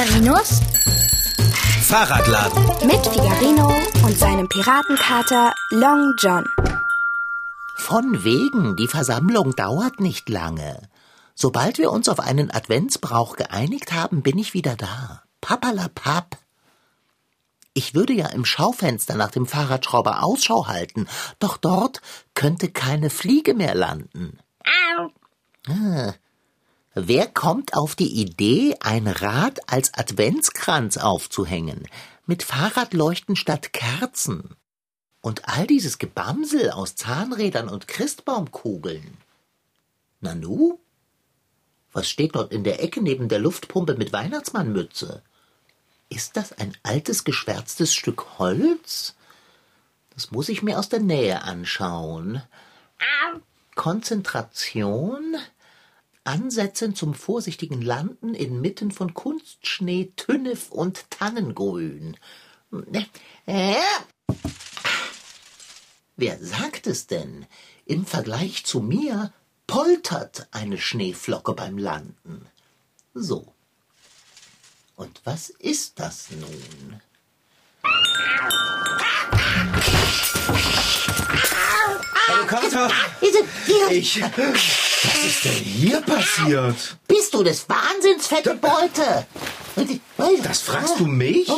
Figarinos Fahrradladen. mit Figarino und seinem Piratenkater Long John. Von wegen, die Versammlung dauert nicht lange. Sobald wir uns auf einen Adventsbrauch geeinigt haben, bin ich wieder da. Papalapap. Ich würde ja im Schaufenster nach dem Fahrradschrauber Ausschau halten, doch dort könnte keine Fliege mehr landen. Ah. Wer kommt auf die Idee, ein Rad als Adventskranz aufzuhängen, mit Fahrradleuchten statt Kerzen? Und all dieses Gebamsel aus Zahnrädern und Christbaumkugeln. Nanu? Was steht dort in der Ecke neben der Luftpumpe mit Weihnachtsmannmütze? Ist das ein altes, geschwärztes Stück Holz? Das muss ich mir aus der Nähe anschauen. Konzentration. Ansetzen zum vorsichtigen Landen inmitten von Kunstschnee, Tünnef und Tannengrün. Äh, Wer sagt es denn? Im Vergleich zu mir poltert eine Schneeflocke beim Landen. So. Und was ist das nun? Hallo Kater. Ich. Was ist denn hier passiert? Bist du des Wahnsinns, fette Beute? Das fragst du mich?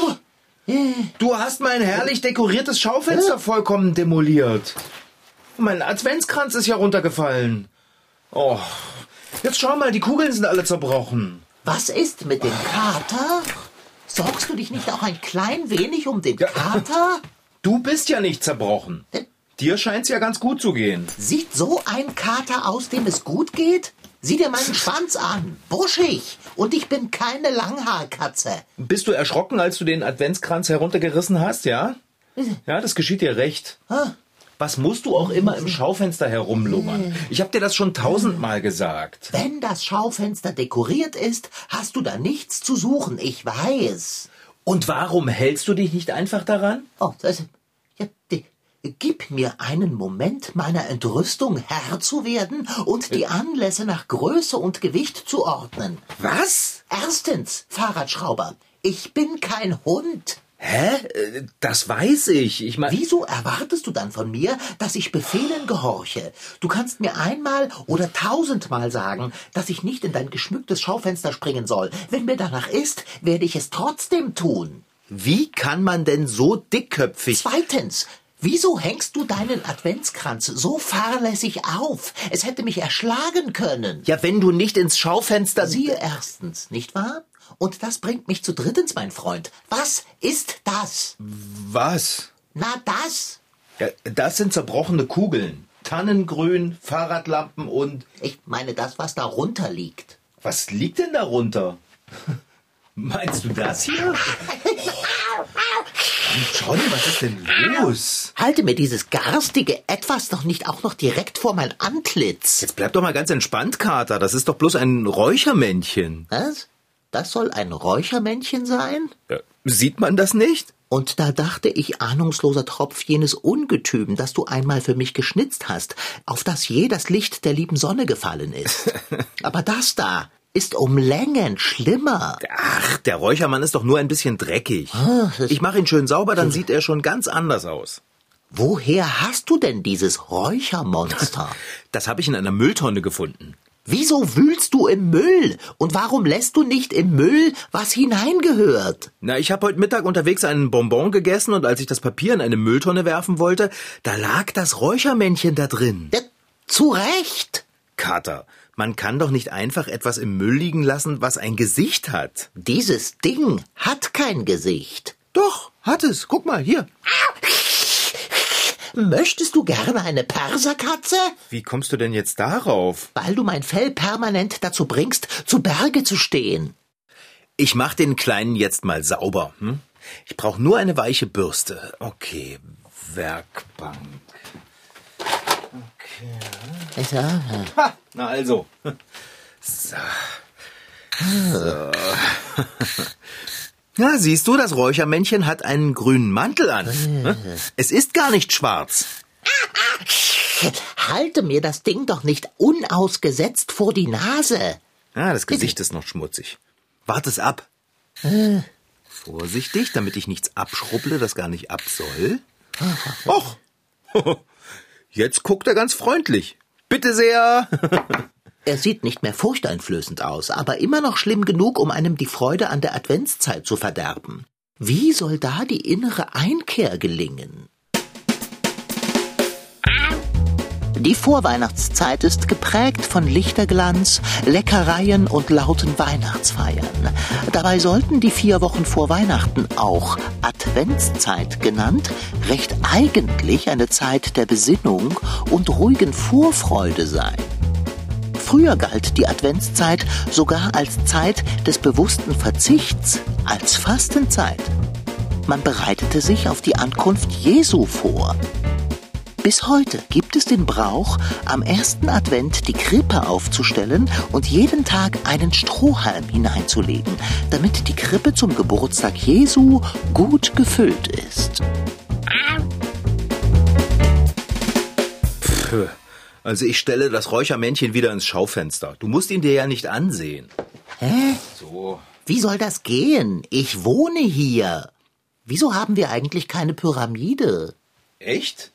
Du hast mein herrlich dekoriertes Schaufenster vollkommen demoliert. Mein Adventskranz ist ja runtergefallen. Oh, jetzt schau mal, die Kugeln sind alle zerbrochen. Was ist mit dem Kater? Sorgst du dich nicht auch ein klein wenig um den Kater? Du bist ja nicht zerbrochen. Dir scheint's ja ganz gut zu gehen. Sieht so ein Kater aus, dem es gut geht? Sieh dir meinen Schwanz an. Buschig. Und ich bin keine Langhaarkatze. Bist du erschrocken, als du den Adventskranz heruntergerissen hast, ja? Ja, das geschieht dir recht. Was musst du auch immer im Schaufenster herumlungern? Ich hab dir das schon tausendmal gesagt. Wenn das Schaufenster dekoriert ist, hast du da nichts zu suchen. Ich weiß. Und warum hältst du dich nicht einfach daran? Oh, das, ja, die, gib mir einen Moment meiner Entrüstung Herr zu werden und die Anlässe nach Größe und Gewicht zu ordnen. Was? Erstens, Fahrradschrauber, ich bin kein Hund. Hä? Äh, Das weiß ich. Ich meine. Wieso erwartest du dann von mir, dass ich Befehlen gehorche? Du kannst mir einmal oder tausendmal sagen, dass ich nicht in dein geschmücktes Schaufenster springen soll. Wenn mir danach ist, werde ich es trotzdem tun. Wie kann man denn so dickköpfig? Zweitens, wieso hängst du deinen Adventskranz so fahrlässig auf? Es hätte mich erschlagen können. Ja, wenn du nicht ins Schaufenster. Siehe erstens, nicht wahr? Und das bringt mich zu drittens, mein Freund. Was ist das? Was? Na, das? Ja, das sind zerbrochene Kugeln. Tannengrün, Fahrradlampen und. Ich meine das, was darunter liegt. Was liegt denn darunter? Meinst du das hier? Johnny, was ist denn los? Halte mir dieses garstige Etwas doch nicht auch noch direkt vor mein Antlitz. Jetzt bleib doch mal ganz entspannt, Kater. Das ist doch bloß ein Räuchermännchen. Was? Das soll ein Räuchermännchen sein? Äh, Sieht man das nicht? Und da dachte ich, ahnungsloser Tropf, jenes Ungetüm, das du einmal für mich geschnitzt hast, auf das je das Licht der lieben Sonne gefallen ist. Aber das da ist um Längen schlimmer. Ach, der Räuchermann ist doch nur ein bisschen dreckig. Ich mache ihn schön sauber, dann sieht er schon ganz anders aus. Woher hast du denn dieses Räuchermonster? Das habe ich in einer Mülltonne gefunden. Wieso wühlst du im Müll? Und warum lässt du nicht im Müll, was hineingehört? Na, ich habe heute Mittag unterwegs einen Bonbon gegessen und als ich das Papier in eine Mülltonne werfen wollte, da lag das Räuchermännchen da drin. Ja, zu Recht. Kater, man kann doch nicht einfach etwas im Müll liegen lassen, was ein Gesicht hat. Dieses Ding hat kein Gesicht. Doch, hat es. Guck mal, hier. Möchtest du gerne eine Perserkatze? Wie kommst du denn jetzt darauf? Weil du mein Fell permanent dazu bringst, zu Berge zu stehen. Ich mach den Kleinen jetzt mal sauber. Hm? Ich brauche nur eine weiche Bürste. Okay, Werkbank. Okay. Ja, Ha, na also. So. so. Na, siehst du, das Räuchermännchen hat einen grünen Mantel an. Es ist gar nicht schwarz. Halte mir das Ding doch nicht unausgesetzt vor die Nase. Ah, das Gesicht ist noch schmutzig. Wart es ab. Vorsichtig, damit ich nichts abschrubble, das gar nicht ab soll. Och, jetzt guckt er ganz freundlich. Bitte sehr. Er sieht nicht mehr furchteinflößend aus, aber immer noch schlimm genug, um einem die Freude an der Adventszeit zu verderben. Wie soll da die innere Einkehr gelingen? Die Vorweihnachtszeit ist geprägt von Lichterglanz, Leckereien und lauten Weihnachtsfeiern. Dabei sollten die vier Wochen vor Weihnachten auch Adventszeit genannt, recht eigentlich eine Zeit der Besinnung und ruhigen Vorfreude sein. Früher galt die Adventszeit sogar als Zeit des bewussten Verzichts, als Fastenzeit. Man bereitete sich auf die Ankunft Jesu vor. Bis heute gibt es den Brauch, am ersten Advent die Krippe aufzustellen und jeden Tag einen Strohhalm hineinzulegen, damit die Krippe zum Geburtstag Jesu gut gefüllt ist. Pff, Also ich stelle das Räuchermännchen wieder ins Schaufenster. Du musst ihn dir ja nicht ansehen. Hä? So. Wie soll das gehen? Ich wohne hier. Wieso haben wir eigentlich keine Pyramide? Echt?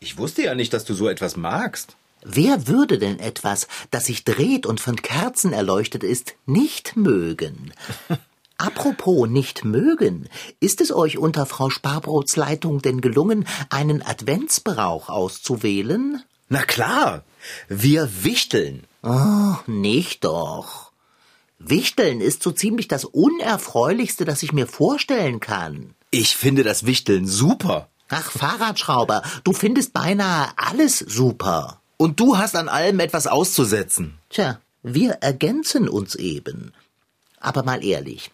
Ich wusste ja nicht, dass du so etwas magst. Wer würde denn etwas, das sich dreht und von Kerzen erleuchtet ist, nicht mögen? Apropos nicht mögen, ist es euch unter Frau Sparbrots Leitung denn gelungen, einen Adventsbrauch auszuwählen? Na klar. Wir wichteln. Oh, nicht doch. Wichteln ist so ziemlich das Unerfreulichste, das ich mir vorstellen kann. Ich finde das Wichteln super. Ach, Fahrradschrauber, du findest beinahe alles super. Und du hast an allem etwas auszusetzen. Tja, wir ergänzen uns eben. Aber mal ehrlich.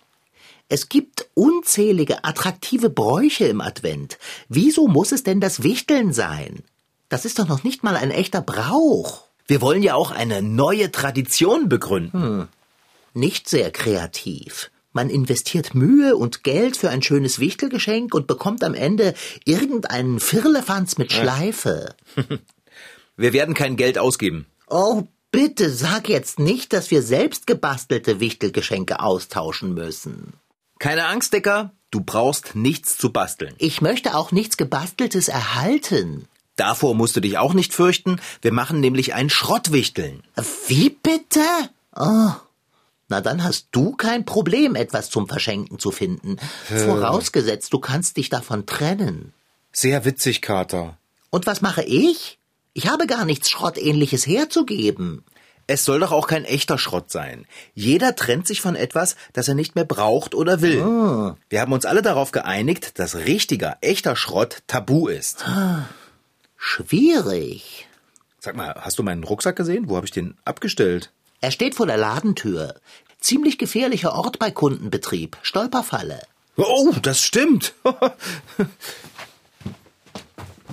Es gibt unzählige attraktive Bräuche im Advent. Wieso muss es denn das Wichteln sein? Das ist doch noch nicht mal ein echter Brauch. Wir wollen ja auch eine neue Tradition begründen. Nicht sehr kreativ. Man investiert Mühe und Geld für ein schönes Wichtelgeschenk und bekommt am Ende irgendeinen Firlefanz mit Schleife. Wir werden kein Geld ausgeben. Oh, bitte sag jetzt nicht, dass wir selbst gebastelte Wichtelgeschenke austauschen müssen. Keine Angst, Decker. Du brauchst nichts zu basteln. Ich möchte auch nichts Gebasteltes erhalten. Davor musst du dich auch nicht fürchten. Wir machen nämlich ein Schrottwichteln. Wie bitte? Oh. Na dann hast du kein Problem, etwas zum Verschenken zu finden. Vorausgesetzt, du kannst dich davon trennen. Sehr witzig, Kater. Und was mache ich? Ich habe gar nichts Schrottähnliches herzugeben. Es soll doch auch kein echter Schrott sein. Jeder trennt sich von etwas, das er nicht mehr braucht oder will. Wir haben uns alle darauf geeinigt, dass richtiger, echter Schrott tabu ist. Schwierig. Sag mal, hast du meinen Rucksack gesehen? Wo habe ich den abgestellt? Er steht vor der Ladentür. Ziemlich gefährlicher Ort bei Kundenbetrieb. Stolperfalle. Oh, das stimmt.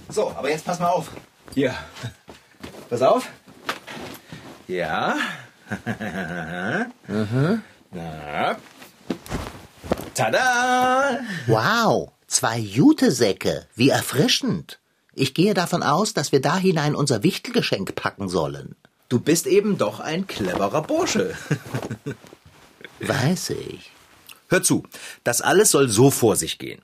so, aber jetzt pass mal auf. Hier. Pass auf. Ja. Na. Tada! Wow, zwei Jutesäcke. Wie erfrischend. Ich gehe davon aus, dass wir da hinein unser Wichtelgeschenk packen sollen. Du bist eben doch ein cleverer Bursche. Weiß ich. Hör zu, das alles soll so vor sich gehen.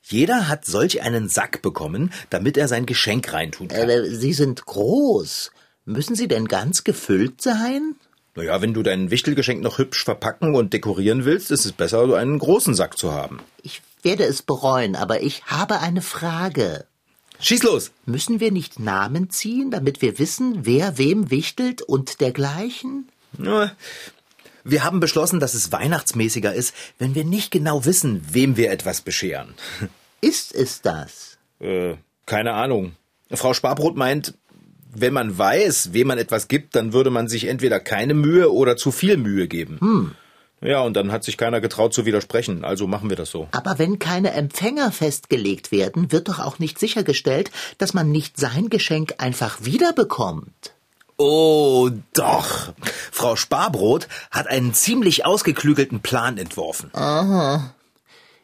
Jeder hat solch einen Sack bekommen, damit er sein Geschenk reintun kann. Äh, Sie sind groß. Müssen sie denn ganz gefüllt sein? Naja, wenn du dein Wichtelgeschenk noch hübsch verpacken und dekorieren willst, ist es besser, so einen großen Sack zu haben. Ich werde es bereuen, aber ich habe eine Frage. Schieß los! Müssen wir nicht Namen ziehen, damit wir wissen, wer wem wichtelt und dergleichen? Wir haben beschlossen, dass es weihnachtsmäßiger ist, wenn wir nicht genau wissen, wem wir etwas bescheren. Ist es das? Äh, keine Ahnung. Frau Sparbrot meint, wenn man weiß, wem man etwas gibt, dann würde man sich entweder keine Mühe oder zu viel Mühe geben. Hm. Ja, und dann hat sich keiner getraut zu widersprechen, also machen wir das so. Aber wenn keine Empfänger festgelegt werden, wird doch auch nicht sichergestellt, dass man nicht sein Geschenk einfach wiederbekommt. Oh, doch. Frau Sparbrot hat einen ziemlich ausgeklügelten Plan entworfen.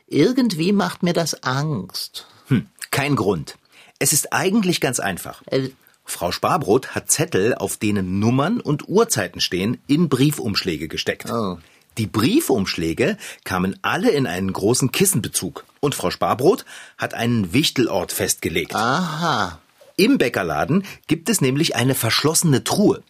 Irgendwie macht mir das Angst. Hm, kein Grund. Es ist eigentlich ganz einfach. Äh, Frau Sparbrot hat Zettel, auf denen Nummern und Uhrzeiten stehen, in Briefumschläge gesteckt. Oh. Die Briefumschläge kamen alle in einen großen Kissenbezug. Und Frau Sparbrot hat einen Wichtelort festgelegt. Aha. Im Bäckerladen gibt es nämlich eine verschlossene Truhe.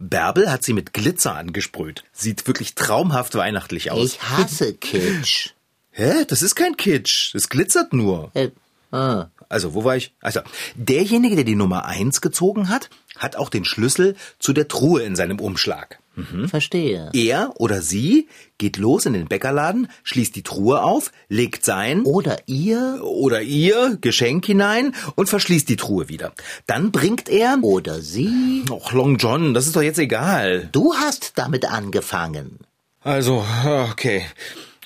Bärbel hat sie mit Glitzer angesprüht. Sieht wirklich traumhaft weihnachtlich aus. Ich hasse Kitsch. Hä? Das ist kein Kitsch. Es glitzert nur. Äh, ah. Also, wo war ich? Also, derjenige, der die Nummer eins gezogen hat, hat auch den Schlüssel zu der Truhe in seinem Umschlag. Verstehe. Er oder sie geht los in den Bäckerladen, schließt die Truhe auf, legt sein Oder ihr oder ihr Geschenk hinein und verschließt die Truhe wieder. Dann bringt er. oder sie. Och, Long John, das ist doch jetzt egal. Du hast damit angefangen. Also, okay.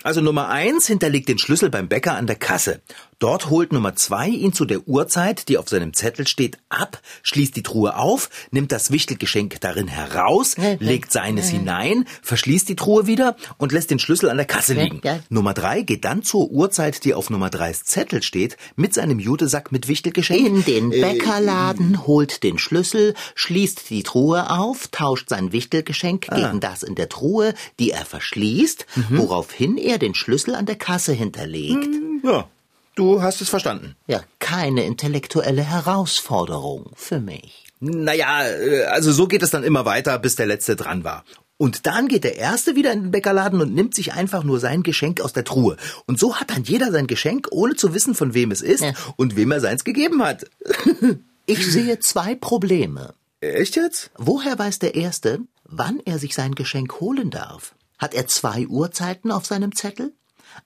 Also Nummer eins hinterlegt den Schlüssel beim Bäcker an der Kasse. Dort holt Nummer zwei ihn zu der Uhrzeit, die auf seinem Zettel steht, ab, schließt die Truhe auf, nimmt das Wichtelgeschenk darin heraus, legt seines hinein, verschließt die Truhe wieder und lässt den Schlüssel an der Kasse liegen. Nummer drei geht dann zur Uhrzeit, die auf Nummer dreis Zettel steht, mit seinem Jutesack mit Wichtelgeschenk. In den Bäckerladen, holt den Schlüssel, schließt die Truhe auf, tauscht sein Wichtelgeschenk gegen das in der Truhe, die er verschließt, woraufhin er den Schlüssel an der Kasse hinterlegt. Ja, du hast es verstanden. Ja, keine intellektuelle Herausforderung für mich. Naja, äh, also so geht es dann immer weiter, bis der Letzte dran war. Und dann geht der Erste wieder in den Bäckerladen und nimmt sich einfach nur sein Geschenk aus der Truhe. Und so hat dann jeder sein Geschenk, ohne zu wissen, von wem es ist Ja. und wem er seins gegeben hat. Ich sehe zwei Probleme. Echt jetzt? Woher weiß der Erste, wann er sich sein Geschenk holen darf? Hat er zwei Uhrzeiten auf seinem Zettel?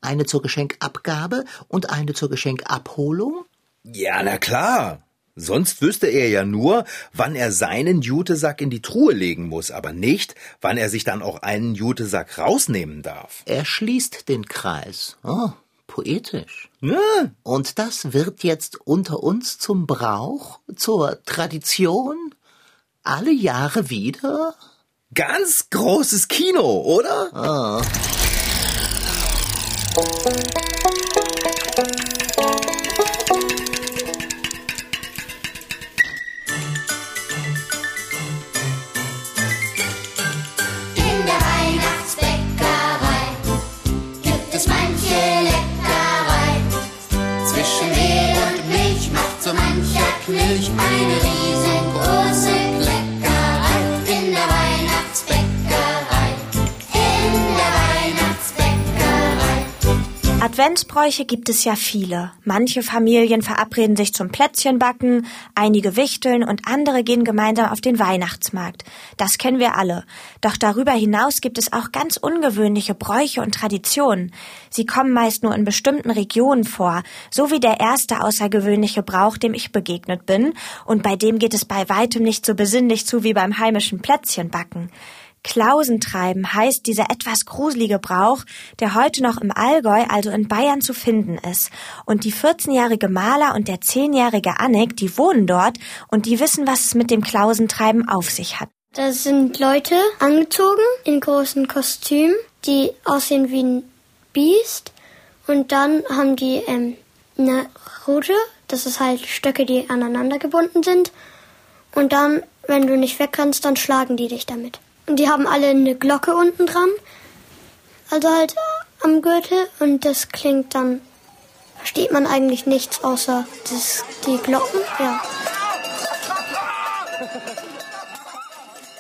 Eine zur Geschenkabgabe und eine zur Geschenkabholung? Ja, na klar. Sonst wüsste er ja nur, wann er seinen Jutesack in die Truhe legen muss, aber nicht, wann er sich dann auch einen Jutesack rausnehmen darf. Er schließt den Kreis. Oh, poetisch. Ja, Und das wird jetzt unter uns zum Brauch, zur Tradition? Alle Jahre wieder? ganz großes Kino, oder? In Milch macht so mancher Knilch eine riesengroße Adventsbräuche gibt es ja viele. Manche Familien verabreden sich zum Plätzchenbacken, einige wichteln und andere gehen gemeinsam auf den Weihnachtsmarkt. Das kennen wir alle. Doch darüber hinaus gibt es auch ganz ungewöhnliche Bräuche und Traditionen. Sie kommen meist nur in bestimmten Regionen vor, so wie der erste außergewöhnliche Brauch, dem ich begegnet bin, und bei dem geht es bei weitem nicht so besinnlich zu wie beim heimischen Plätzchenbacken. Klausentreiben heißt dieser etwas gruselige Brauch, der heute noch im Allgäu, also in Bayern, zu finden ist. Und die 14-jährige Maler und der 10-jährige Annik, die wohnen dort und die wissen, was es mit dem Klausentreiben auf sich hat. Das sind Leute angezogen in großen Kostümen, die aussehen wie ein Biest. Und dann haben die ähm, eine Rute, das ist halt Stöcke, die aneinander gebunden sind. Und dann, wenn du nicht weg kannst, dann schlagen die dich damit. Und die haben alle eine Glocke unten dran, also halt am Gürtel. Und das klingt dann, versteht man eigentlich nichts außer das, die Glocken. Ja.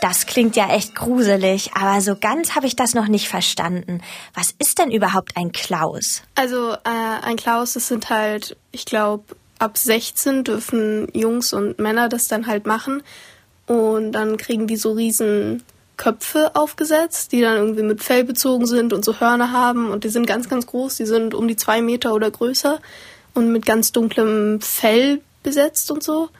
Das klingt ja echt gruselig, aber so ganz habe ich das noch nicht verstanden. Was ist denn überhaupt ein Klaus? Also äh, ein Klaus, das sind halt, ich glaube, ab 16 dürfen Jungs und Männer das dann halt machen. Und dann kriegen die so riesen Köpfe aufgesetzt, die dann irgendwie mit Fell bezogen sind und so Hörner haben. Und die sind ganz, ganz groß. Die sind um die zwei Meter oder größer und mit ganz dunklem Fell besetzt und so.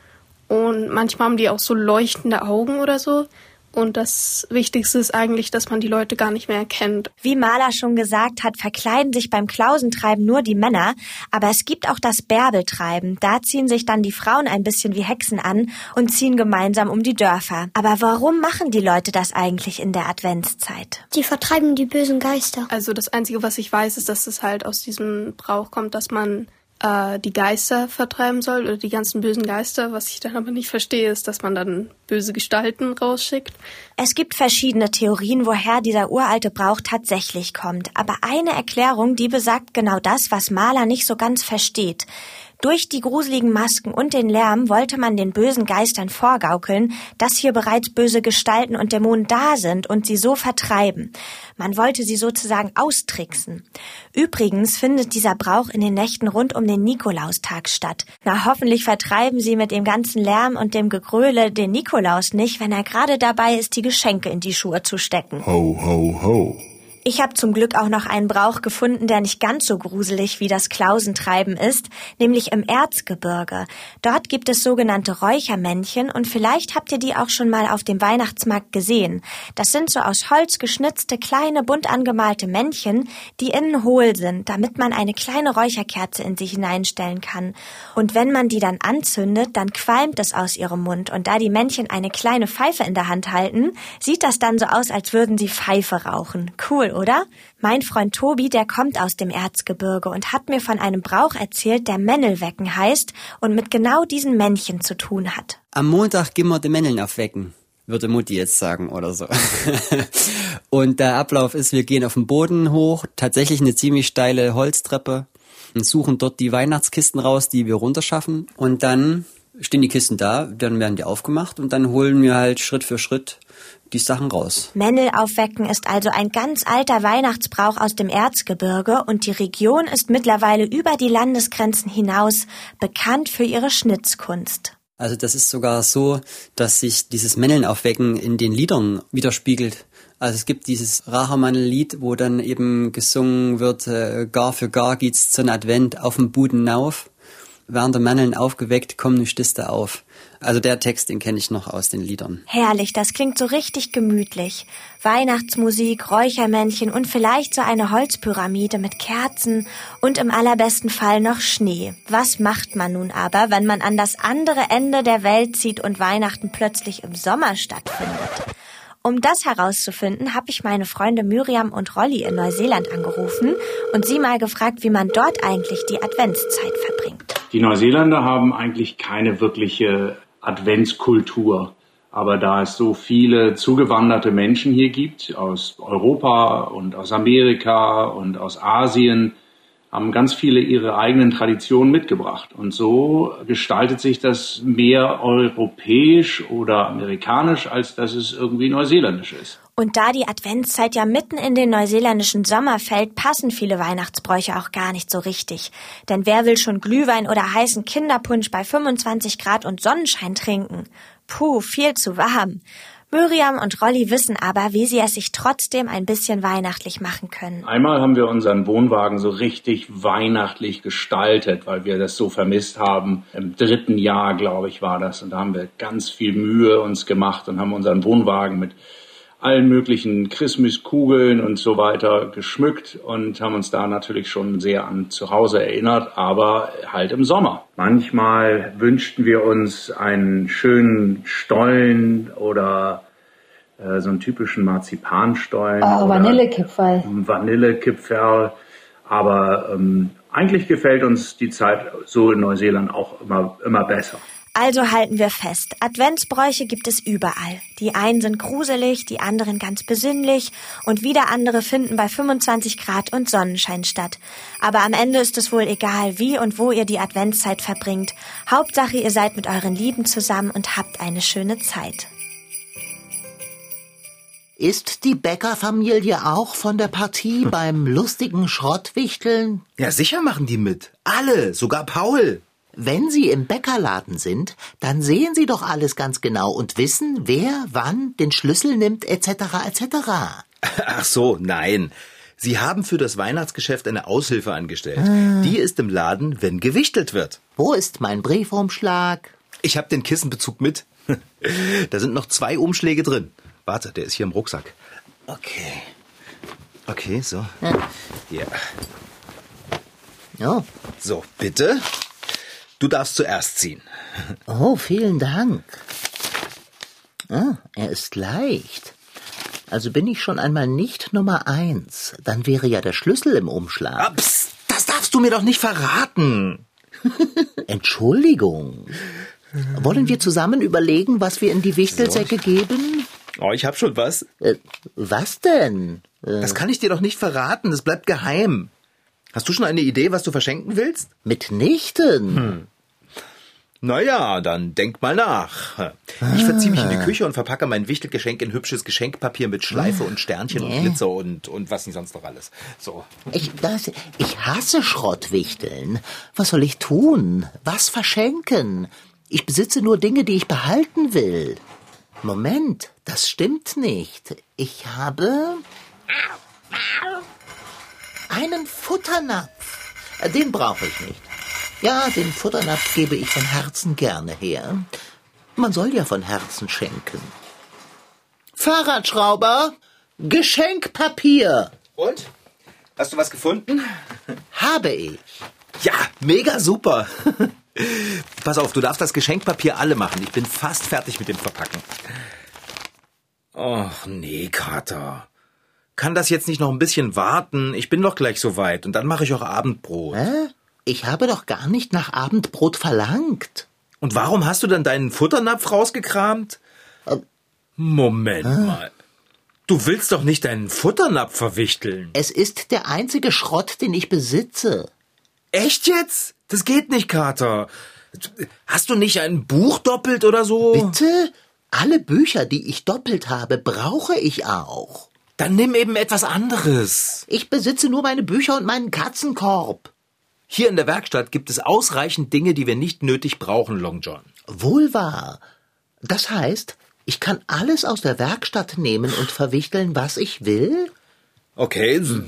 Und manchmal haben die auch so leuchtende Augen oder so. Und das Wichtigste ist eigentlich, dass man die Leute gar nicht mehr erkennt. Wie Maler schon gesagt hat, verkleiden sich beim Klausentreiben nur die Männer, aber es gibt auch das Bärbeltreiben. Da ziehen sich dann die Frauen ein bisschen wie Hexen an und ziehen gemeinsam um die Dörfer. Aber warum machen die Leute das eigentlich in der Adventszeit? Die vertreiben die bösen Geister. Also das Einzige, was ich weiß, ist, dass es halt aus diesem Brauch kommt, dass man äh, die Geister vertreiben soll oder die ganzen bösen Geister. Was ich dann aber nicht verstehe, ist, dass man dann böse Gestalten rausschickt. Es gibt verschiedene Theorien, woher dieser uralte Brauch tatsächlich kommt. Aber eine Erklärung, die besagt genau das, was Maler nicht so ganz versteht. Durch die gruseligen Masken und den Lärm wollte man den bösen Geistern vorgaukeln, dass hier bereits böse Gestalten und Dämonen da sind und sie so vertreiben. Man wollte sie sozusagen austricksen. Übrigens findet dieser Brauch in den Nächten rund um den Nikolaustag statt. Na, hoffentlich vertreiben sie mit dem ganzen Lärm und dem Gegröle den Nikolaus nicht, wenn er gerade dabei ist, die Geschenke in die Schuhe zu stecken. Ho, ho, ho. Ich habe zum Glück auch noch einen Brauch gefunden, der nicht ganz so gruselig wie das Klausentreiben ist, nämlich im Erzgebirge. Dort gibt es sogenannte Räuchermännchen und vielleicht habt ihr die auch schon mal auf dem Weihnachtsmarkt gesehen. Das sind so aus Holz geschnitzte kleine bunt angemalte Männchen, die innen hohl sind, damit man eine kleine Räucherkerze in sie hineinstellen kann. Und wenn man die dann anzündet, dann qualmt es aus ihrem Mund und da die Männchen eine kleine Pfeife in der Hand halten, sieht das dann so aus, als würden sie Pfeife rauchen. Cool, oder? Mein Freund Tobi, der kommt aus dem Erzgebirge und hat mir von einem Brauch erzählt, der Männelwecken heißt und mit genau diesen Männchen zu tun hat. Am Montag gehen wir die Männeln aufwecken, würde Mutti jetzt sagen oder so. und der Ablauf ist, wir gehen auf den Boden hoch, tatsächlich eine ziemlich steile Holztreppe und suchen dort die Weihnachtskisten raus, die wir runterschaffen. Und dann stehen die Kisten da, dann werden die aufgemacht und dann holen wir halt Schritt für Schritt die Sachen raus. Männel aufwecken ist also ein ganz alter Weihnachtsbrauch aus dem Erzgebirge und die Region ist mittlerweile über die Landesgrenzen hinaus bekannt für ihre Schnitzkunst. Also das ist sogar so, dass sich dieses Männeln aufwecken in den Liedern widerspiegelt. Also es gibt dieses Rachermannel-Lied, wo dann eben gesungen wird, äh, gar für gar geht's zum Advent auf dem Buden auf. Werden der Männeln aufgeweckt, komm nu Stiste auf. Also der Text, den kenne ich noch aus den Liedern. Herrlich, das klingt so richtig gemütlich. Weihnachtsmusik, Räuchermännchen und vielleicht so eine Holzpyramide mit Kerzen und im allerbesten Fall noch Schnee. Was macht man nun aber, wenn man an das andere Ende der Welt zieht und Weihnachten plötzlich im Sommer stattfindet? Um das herauszufinden, habe ich meine Freunde Miriam und Rolli in Neuseeland angerufen und sie mal gefragt, wie man dort eigentlich die Adventszeit verbringt. Die Neuseeländer haben eigentlich keine wirkliche Adventskultur. Aber da es so viele zugewanderte Menschen hier gibt, aus Europa und aus Amerika und aus Asien, haben ganz viele ihre eigenen Traditionen mitgebracht. Und so gestaltet sich das mehr europäisch oder amerikanisch, als dass es irgendwie neuseeländisch ist. Und da die Adventszeit ja mitten in den neuseeländischen Sommer fällt, passen viele Weihnachtsbräuche auch gar nicht so richtig. Denn wer will schon Glühwein oder heißen Kinderpunsch bei 25 Grad und Sonnenschein trinken? Puh, viel zu warm. Miriam und Rolli wissen aber, wie sie es sich trotzdem ein bisschen weihnachtlich machen können. Einmal haben wir unseren Wohnwagen so richtig weihnachtlich gestaltet, weil wir das so vermisst haben. Im dritten Jahr, glaube ich, war das. Und da haben wir ganz viel Mühe uns gemacht und haben unseren Wohnwagen mit allen möglichen Christmaskugeln und so weiter geschmückt und haben uns da natürlich schon sehr an zu Hause erinnert, aber halt im Sommer. Manchmal wünschten wir uns einen schönen Stollen oder äh, so einen typischen Marzipanstollen. Oh, Vanillekipferl. Vanillekipferl. Aber ähm, eigentlich gefällt uns die Zeit so in Neuseeland auch immer, immer besser. Also halten wir fest, Adventsbräuche gibt es überall. Die einen sind gruselig, die anderen ganz besinnlich und wieder andere finden bei 25 Grad und Sonnenschein statt. Aber am Ende ist es wohl egal, wie und wo ihr die Adventszeit verbringt. Hauptsache, ihr seid mit euren Lieben zusammen und habt eine schöne Zeit. Ist die Bäckerfamilie auch von der Partie beim lustigen Schrottwichteln? Ja, sicher machen die mit. Alle, sogar Paul. Wenn Sie im Bäckerladen sind, dann sehen Sie doch alles ganz genau und wissen, wer wann den Schlüssel nimmt etc. etc. Ach so, nein. Sie haben für das Weihnachtsgeschäft eine Aushilfe angestellt. Die ist im Laden, wenn gewichtelt wird. Wo ist mein Briefumschlag? Ich habe den Kissenbezug mit. Da sind noch zwei Umschläge drin. Warte, der ist hier im Rucksack. Okay. Okay, so. Ja. Oh, So, bitte. Du darfst zuerst ziehen. oh, vielen Dank. Ah, er ist leicht. Also bin ich schon einmal nicht Nummer eins. Dann wäre ja der Schlüssel im Umschlag. Ah, psst, das darfst du mir doch nicht verraten. Entschuldigung. Wollen wir zusammen überlegen, was wir in die Wichtelsäcke geben? Oh, ich hab schon was. Äh, was denn? Äh, Das kann ich dir doch nicht verraten. Das bleibt geheim. Hast du schon eine Idee, was du verschenken willst? mitnichten. Naja, dann denk mal nach. Ich verziehe mich in die Küche und verpacke mein Wichtelgeschenk in hübsches Geschenkpapier mit Schleife und Sternchen und Nee. Glitzer und, und was nicht sonst noch alles. So. Ich, das, ich hasse Schrottwichteln. Was soll ich tun? Was verschenken? Ich besitze nur Dinge, die ich behalten will. Moment, das stimmt nicht. Ich habe einen Futternapf. Den brauche ich nicht. Ja, den Futternapf gebe ich von Herzen gerne her. Man soll ja von Herzen schenken. Fahrradschrauber, Geschenkpapier Und? Hast du was gefunden? habe ich. Ja, mega super. Pass auf, du darfst das Geschenkpapier alle machen. Ich bin fast fertig mit dem Verpacken. Och, nee, Kater. Kann das jetzt nicht noch ein bisschen warten? Ich bin doch gleich so weit und dann mache ich auch Abendbrot. Hä? Ich habe doch gar nicht nach Abendbrot verlangt. Und warum hast du dann deinen Futternapf rausgekramt? Ähm. Moment mal. Du willst doch nicht deinen Futternapf verwichteln. Es ist der einzige Schrott, den ich besitze. Echt jetzt? Das geht nicht, Kater. Hast du nicht ein Buch doppelt oder so? Bitte? Alle Bücher, die ich doppelt habe, brauche ich auch. Dann nimm eben etwas anderes. Ich besitze nur meine Bücher und meinen Katzenkorb. Hier in der Werkstatt gibt es ausreichend Dinge, die wir nicht nötig brauchen, Long John. Wohl wahr. Das heißt, ich kann alles aus der Werkstatt nehmen und verwichteln, was ich will? Okay, s-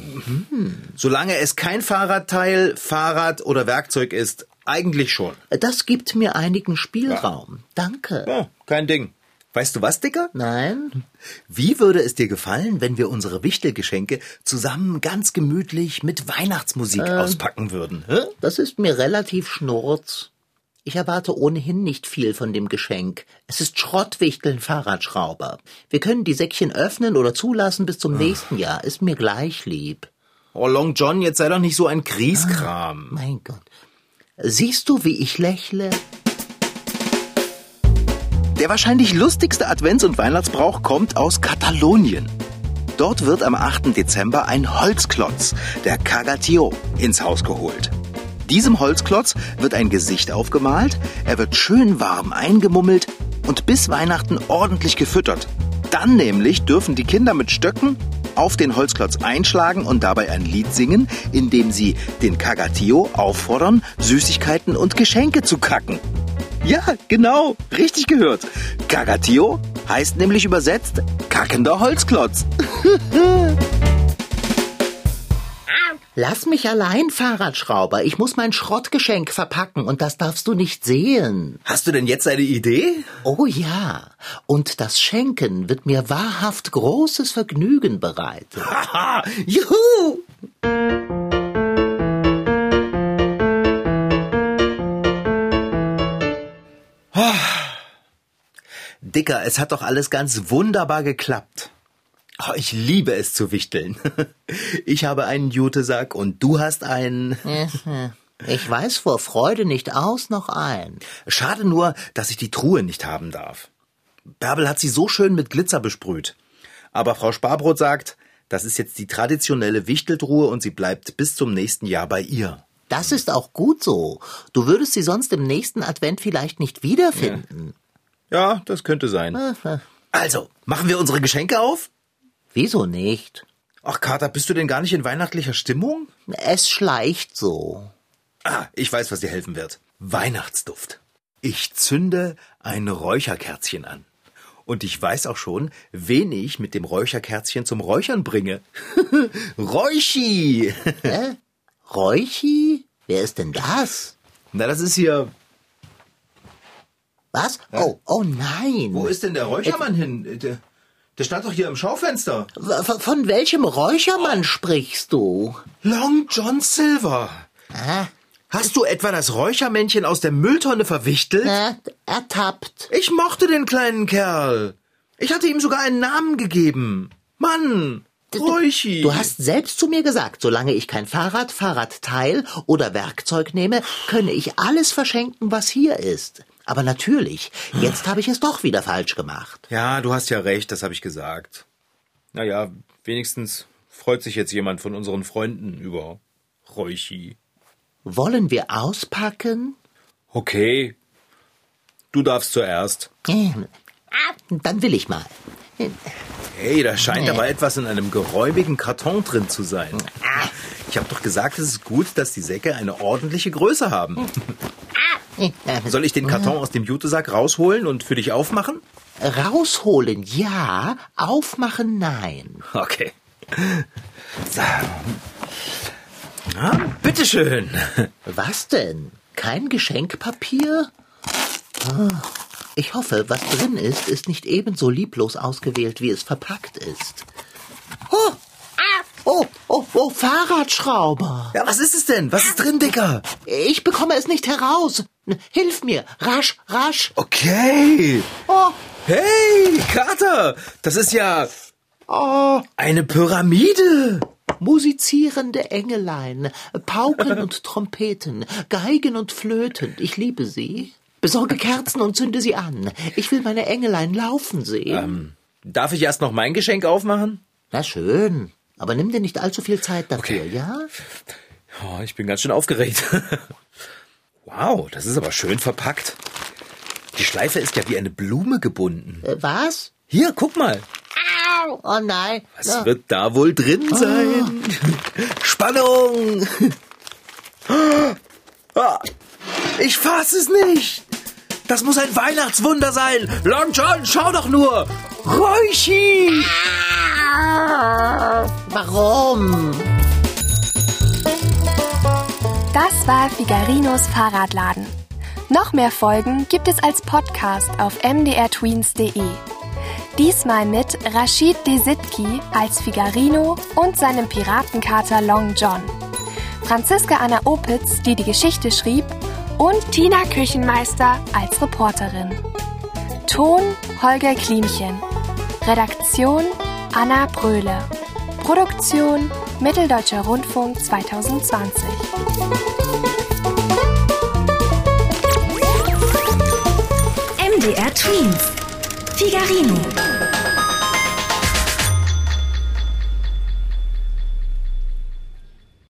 solange es kein Fahrradteil, Fahrrad oder Werkzeug ist, eigentlich schon. Das gibt mir einigen Spielraum. Danke. Ja, kein Ding. Weißt du was, Dicker? Nein? Wie würde es dir gefallen, wenn wir unsere Wichtelgeschenke zusammen ganz gemütlich mit Weihnachtsmusik auspacken würden? Hä? Das ist mir relativ schnurz. Ich erwarte ohnehin nicht viel von dem Geschenk. Es ist Schrottwichteln Fahrradschrauber. Wir können die Säckchen öffnen oder zulassen bis zum nächsten Jahr. Ist mir gleich lieb. Oh, Long John, jetzt sei doch nicht so ein Grieskram. Mein Gott. Siehst du, wie ich lächle? Der wahrscheinlich lustigste Advents- und Weihnachtsbrauch kommt aus Katalonien. Dort wird am 8. Dezember ein Holzklotz, der Cagatio, ins Haus geholt. Diesem Holzklotz wird ein Gesicht aufgemalt, er wird schön warm eingemummelt und bis Weihnachten ordentlich gefüttert. Dann nämlich dürfen die Kinder mit Stöcken auf den Holzklotz einschlagen und dabei ein Lied singen, in dem sie den Cagatio auffordern, Süßigkeiten und Geschenke zu kacken. Ja, genau, richtig gehört. Cagatio heißt nämlich übersetzt kackender Holzklotz. Lass mich allein, Fahrradschrauber. Ich muss mein Schrottgeschenk verpacken und das darfst du nicht sehen. Hast du denn jetzt eine Idee? Oh ja. Und das Schenken wird mir wahrhaft großes Vergnügen bereiten. Haha, juhu! Dicker, es hat doch alles ganz wunderbar geklappt. Oh, ich liebe es zu wichteln. Ich habe einen Jutesack und du hast einen. Ich weiß vor Freude nicht aus noch ein. Schade nur, dass ich die Truhe nicht haben darf. Bärbel hat sie so schön mit Glitzer besprüht. Aber Frau Sparbrot sagt, das ist jetzt die traditionelle Wichteltruhe und sie bleibt bis zum nächsten Jahr bei ihr. Das ist auch gut so. Du würdest sie sonst im nächsten Advent vielleicht nicht wiederfinden. Ja, das könnte sein. Also, machen wir unsere Geschenke auf? Wieso nicht? Ach, Kater, bist du denn gar nicht in weihnachtlicher Stimmung? Es schleicht so. Ah, ich weiß, was dir helfen wird. Weihnachtsduft. Ich zünde ein Räucherkerzchen an. Und ich weiß auch schon, wen ich mit dem Räucherkerzchen zum Räuchern bringe. Räuchi! Hä? Räuchi? Wer ist denn das? Na, das ist hier. Was? Oh, oh nein. Wo ist denn der Räuchermann hin? Der, der stand doch hier im Schaufenster. W- Von, welchem Räuchermann sprichst du? Long John Silver. Ah, Hast du etwa das Räuchermännchen aus der Mülltonne verwichtelt? äh, ertappt. Ich mochte den kleinen Kerl. Ich hatte ihm sogar einen Namen gegeben. Mann, Räuchi. Du hast selbst zu mir gesagt, solange ich kein Fahrrad, Fahrradteil oder Werkzeug nehme, könne ich alles verschenken, was hier ist. Aber natürlich, jetzt habe ich es doch wieder falsch gemacht. Ja, du hast ja recht, das habe ich gesagt. Naja, wenigstens freut sich jetzt jemand von unseren Freunden über Räuchi. Wollen wir auspacken? Okay. Du darfst zuerst. Hm. Dann will ich mal. Hey, da scheint aber etwas in einem geräumigen Karton drin zu sein. Ich habe doch gesagt, es ist gut, dass die Säcke eine ordentliche Größe haben. Soll ich den Karton aus dem Jutesack rausholen und für dich aufmachen? Rausholen ja, aufmachen nein. Okay. So. Na, bitteschön. Was denn? Kein Geschenkpapier? Ah, Ich hoffe, was drin ist, ist nicht ebenso lieblos ausgewählt, wie es verpackt ist. Oh, oh, oh, oh, Fahrradschrauber. Ja, was ist es denn? Was ist drin, Dicker? Ich bekomme es nicht heraus. Hilf mir, rasch, rasch. Okay. Oh, Hey, Kater, das ist ja oh, eine Pyramide. musizierende Engelein, Pauken und Trompeten, Geigen und Flöten. Ich liebe sie. Besorge Kerzen und zünde sie an. Ich will meine Engelein laufen sehen. Darf ich erst noch mein Geschenk aufmachen? Na schön. Aber nimm dir nicht allzu viel Zeit dafür, ja? Oh, ich bin ganz schön aufgeregt. Wow, das ist aber schön verpackt. Die Schleife ist ja wie eine Blume gebunden. Äh, was? Hier, guck mal. Au, oh nein. Was Na, wird da wohl drin sein? Spannung! Ah, Ich fass es nicht! Das muss ein Weihnachtswunder sein! Long John, schau doch nur! Räuchi! Warum? Das war Figarinos Fahrradladen. Noch mehr Folgen gibt es als Podcast auf mdrtweens.de. Diesmal mit Rashid Desitki als Figarino und seinem Piratenkater Long John. Franziska Anna Opitz, die die Geschichte schrieb, und Tina Küchenmeister als Reporterin. Ton Holger Klimchen. Redaktion Anna Bröhle. Produktion Mitteldeutscher Rundfunk 2020. MDR Twins. Figarino.